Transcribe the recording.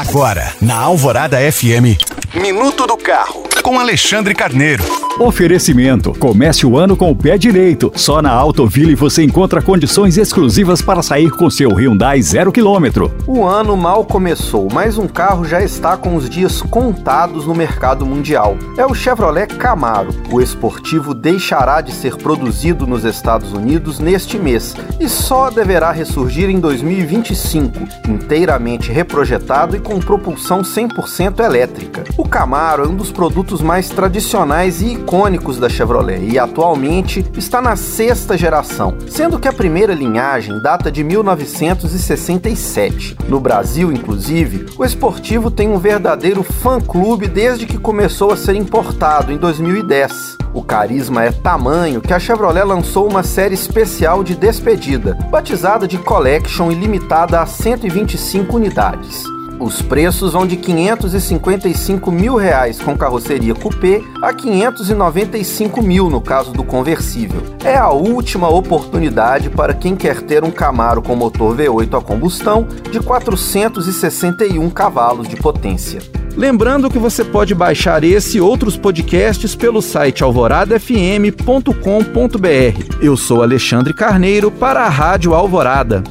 Agora, na Alvorada FM, Minuto do Carro, com Alexandre Carneiro. Oferecimento. Comece o ano com o pé direito. Só na Autoville você encontra condições exclusivas para sair com seu Hyundai zero quilômetro. O ano mal começou, mas um carro já está com os dias contados no mercado mundial. É o Chevrolet Camaro. O esportivo deixará de ser produzido nos Estados Unidos neste mês e só deverá ressurgir em 2025, inteiramente reprojetado e com propulsão 100% elétrica. O Camaro é um dos produtos mais tradicionais e icônicos da Chevrolet e atualmente está na sexta geração, sendo que a primeira linhagem data de 1967. No Brasil, inclusive, o esportivo tem um verdadeiro fã-clube desde que começou a ser importado em 2010. O carisma é tamanho que a Chevrolet lançou uma série especial de despedida, batizada de Collection e limitada a 125 unidades. Os preços vão de 555 mil reais com carroceria coupé a 595 mil no caso do conversível. É a última oportunidade para quem quer ter um Camaro com motor V8 a combustão de 461 cavalos de potência. Lembrando que você pode baixar esse e outros podcasts pelo site alvoradafm.com.br. Eu sou Alexandre Carneiro para a Rádio Alvorada.